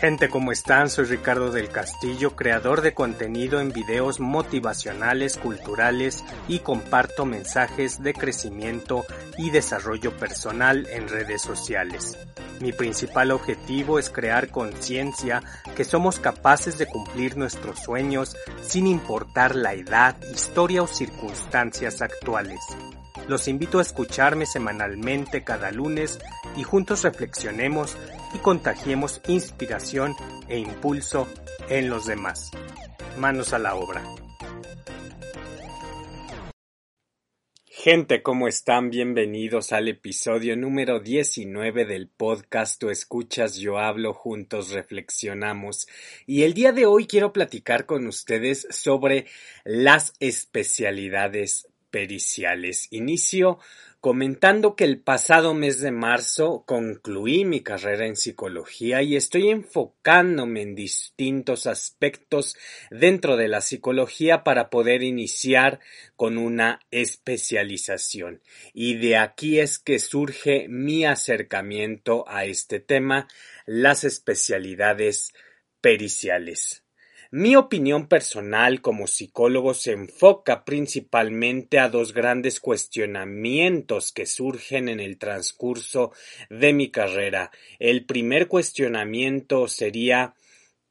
Gente, ¿cómo están? Soy Ricardo del Castillo, creador de contenido en videos motivacionales, culturales y comparto mensajes de crecimiento y desarrollo personal en redes sociales. Mi principal objetivo es crear conciencia que somos capaces de cumplir nuestros sueños sin importar la edad, historia o circunstancias actuales. Los invito a escucharme semanalmente cada lunes y juntos reflexionemos y contagiemos inspiración e impulso en los demás. Manos a la obra. Gente, ¿cómo están? Bienvenidos al episodio número 19 del podcast escuchas, yo hablo, juntos reflexionamos. Y el día de hoy quiero platicar con ustedes sobre las especialidades periciales. Inicio comentando que el pasado mes de marzo concluí mi carrera en psicología y estoy enfocándome en distintos aspectos dentro de la psicología para poder iniciar con una especialización. Y de aquí es que surge mi acercamiento a este tema, las especialidades periciales. Mi opinión personal como psicólogo se enfoca principalmente a dos grandes cuestionamientos que surgen en el transcurso de mi carrera. El primer cuestionamiento sería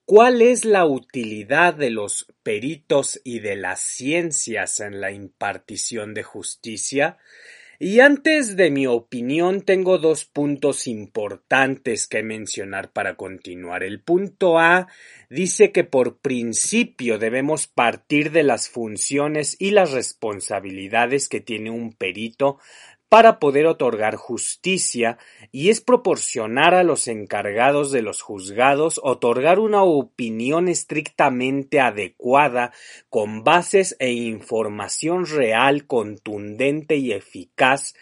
¿Cuál es la utilidad de los peritos y de las ciencias en la impartición de justicia? Y antes de mi opinión tengo dos puntos importantes que mencionar para continuar. El punto A dice que por principio debemos partir de las funciones y las responsabilidades que tiene un perito para poder otorgar justicia y es proporcionar a los encargados de los juzgados otorgar una opinión estrictamente adecuada con bases e información real, contundente y eficaz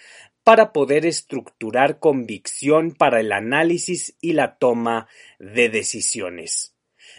para poder estructurar convicción para el análisis y la toma de decisiones.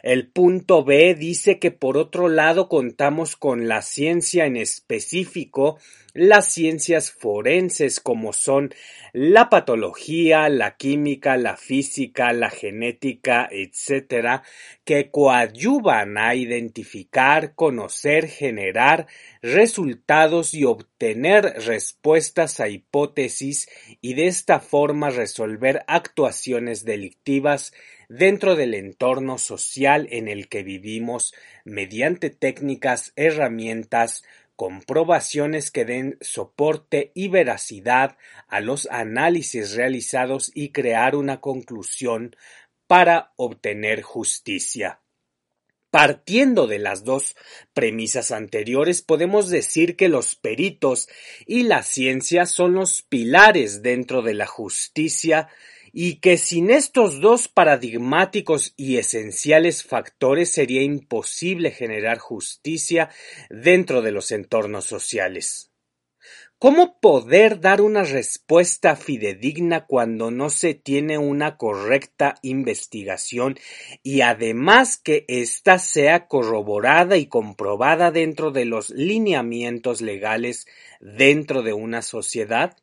El punto B dice que por otro lado contamos con la ciencia en específico, las ciencias forenses como son la patología, la química, la física, la genética, etcétera, que coadyuvan a identificar, conocer, generar resultados y obtener respuestas a hipótesis y de esta forma resolver actuaciones delictivas dentro del entorno social en el que vivimos mediante técnicas, herramientas, comprobaciones que den soporte y veracidad a los análisis realizados y crear una conclusión para obtener justicia. Partiendo de las dos premisas anteriores, podemos decir que los peritos y la ciencia son los pilares dentro de la justicia y que sin estos dos paradigmáticos y esenciales factores sería imposible generar justicia dentro de los entornos sociales. ¿Cómo poder dar una respuesta fidedigna cuando no se tiene una correcta investigación y además que ésta sea corroborada y comprobada dentro de los lineamientos legales dentro de una sociedad?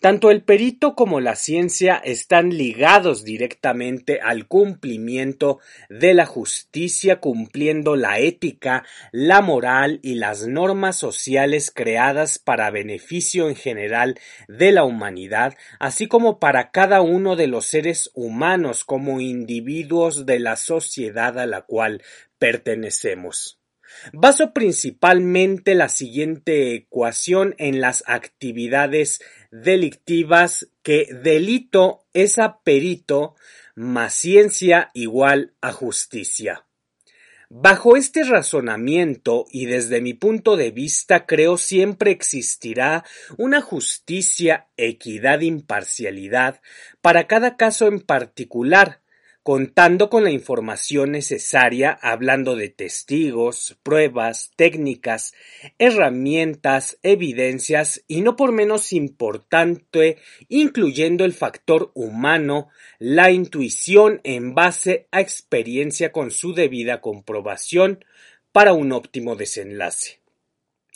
Tanto el perito como la ciencia están ligados directamente al cumplimiento de la justicia, cumpliendo la ética, la moral y las normas sociales creadas para beneficio en general de la humanidad, así como para cada uno de los seres humanos como individuos de la sociedad a la cual pertenecemos. Baso principalmente la siguiente ecuación en las actividades delictivas que delito es a perito más ciencia igual a justicia. Bajo este razonamiento y desde mi punto de vista creo siempre existirá una justicia, equidad, imparcialidad para cada caso en particular, contando con la información necesaria, hablando de testigos, pruebas, técnicas, herramientas, evidencias y no por menos importante, incluyendo el factor humano, la intuición en base a experiencia con su debida comprobación para un óptimo desenlace.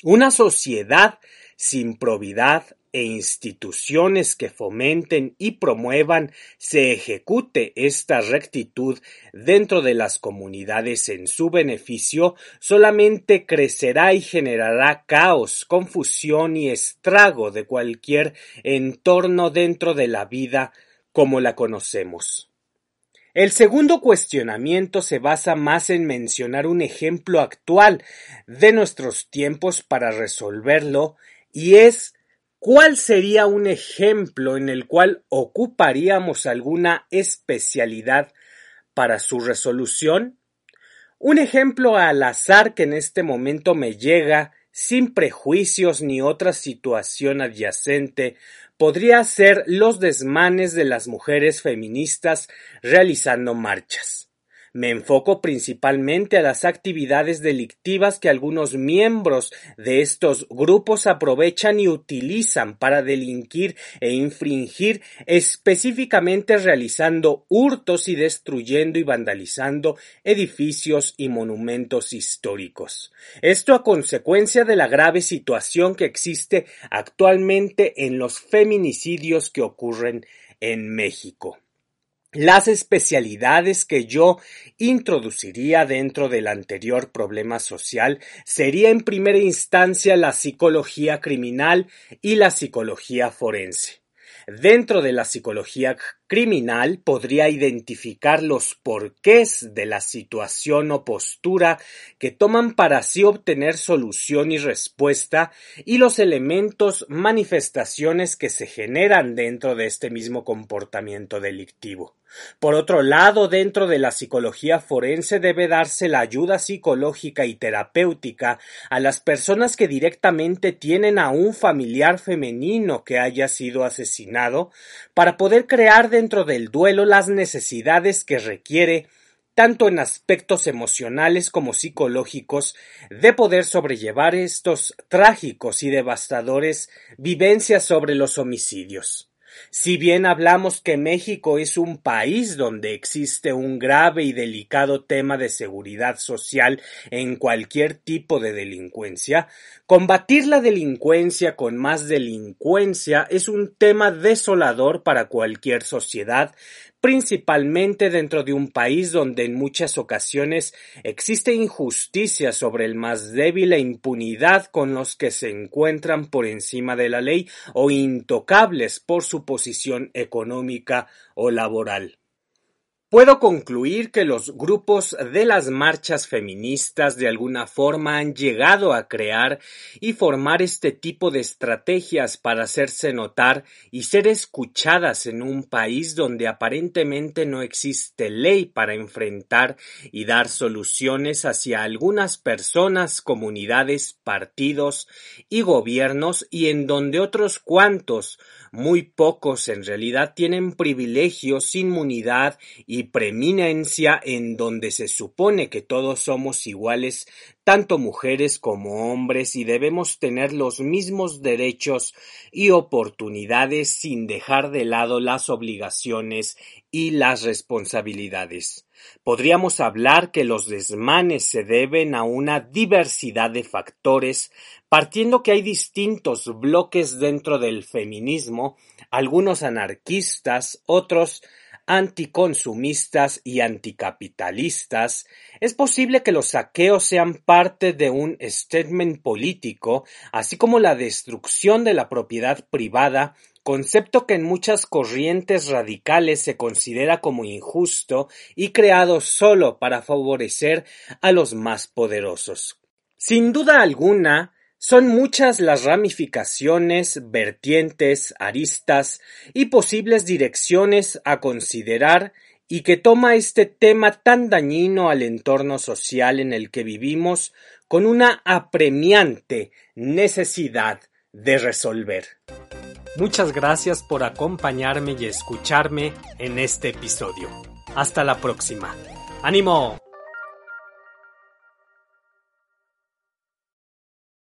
Una sociedad sin probidad, e instituciones que fomenten y promuevan se ejecute esta rectitud dentro de las comunidades en su beneficio, solamente crecerá y generará caos, confusión y estrago de cualquier entorno dentro de la vida como la conocemos. El segundo cuestionamiento se basa más en mencionar un ejemplo actual de nuestros tiempos para resolverlo y es ¿cuál sería un ejemplo en el cual ocuparíamos alguna especialidad para su resolución? Un ejemplo al azar que en este momento me llega sin prejuicios ni otra situación adyacente podría ser los desmanes de las mujeres feministas realizando marchas. Me enfoco principalmente a las actividades delictivas que algunos miembros de estos grupos aprovechan y utilizan para delinquir e infringir, específicamente realizando hurtos y destruyendo y vandalizando edificios y monumentos históricos. Esto a consecuencia de la grave situación que existe actualmente en los feminicidios que ocurren en México. Las especialidades que yo introduciría dentro del anterior problema social sería en primera instancia la psicología criminal y la psicología forense. Dentro de la psicología criminal podría identificar los porqués de la situación o postura que toman para sí obtener solución y respuesta y los elementos manifestaciones que se generan dentro de este mismo comportamiento delictivo. Por otro lado, dentro de la psicología forense debe darse la ayuda psicológica y terapéutica a las personas que directamente tienen a un familiar femenino que haya sido asesinado para poder crear dentro del duelo las necesidades que requiere tanto en aspectos emocionales como psicológicos, de poder sobrellevar estos trágicos y devastadores vivencias sobre los homicidios. Si bien hablamos que México es un país donde existe un grave y delicado tema de seguridad social en cualquier tipo de delincuencia, combatir la delincuencia con más delincuencia es un tema desolador para cualquier sociedad, principalmente dentro de un país donde en muchas ocasiones existe injusticia sobre el más débil e impunidad con los que se encuentran por encima de la ley o intocables por su posición económica o laboral. Puedo concluir que los grupos de las marchas feministas de alguna forma han llegado a crear y formar este tipo de estrategias para hacerse notar y ser escuchadas en un país donde aparentemente no existe ley para enfrentar y dar soluciones hacia algunas personas, comunidades, partidos y gobiernos y en donde otros cuantos, muy pocos en realidad, tienen privilegios, inmunidad y preeminencia en donde se supone que todos somos iguales, tanto mujeres como hombres, y debemos tener los mismos derechos y oportunidades sin dejar de lado las obligaciones y las responsabilidades. Podríamos hablar que los desmanes se deben a una diversidad de factores, partiendo que hay distintos bloques dentro del feminismo, algunos anarquistas, otros anticonsumistas y anticapitalistas, es posible que los saqueos sean parte de un statement político, así como la destrucción de la propiedad privada, concepto que en muchas corrientes radicales se considera como injusto y creado solo para favorecer a los más poderosos. Sin duda alguna, son muchas las ramificaciones, vertientes, aristas y posibles direcciones a considerar y que toma este tema tan dañino al entorno social en el que vivimos con una apremiante necesidad de resolver. Muchas gracias por acompañarme y escucharme en este episodio. Hasta la próxima. ¡Ánimo!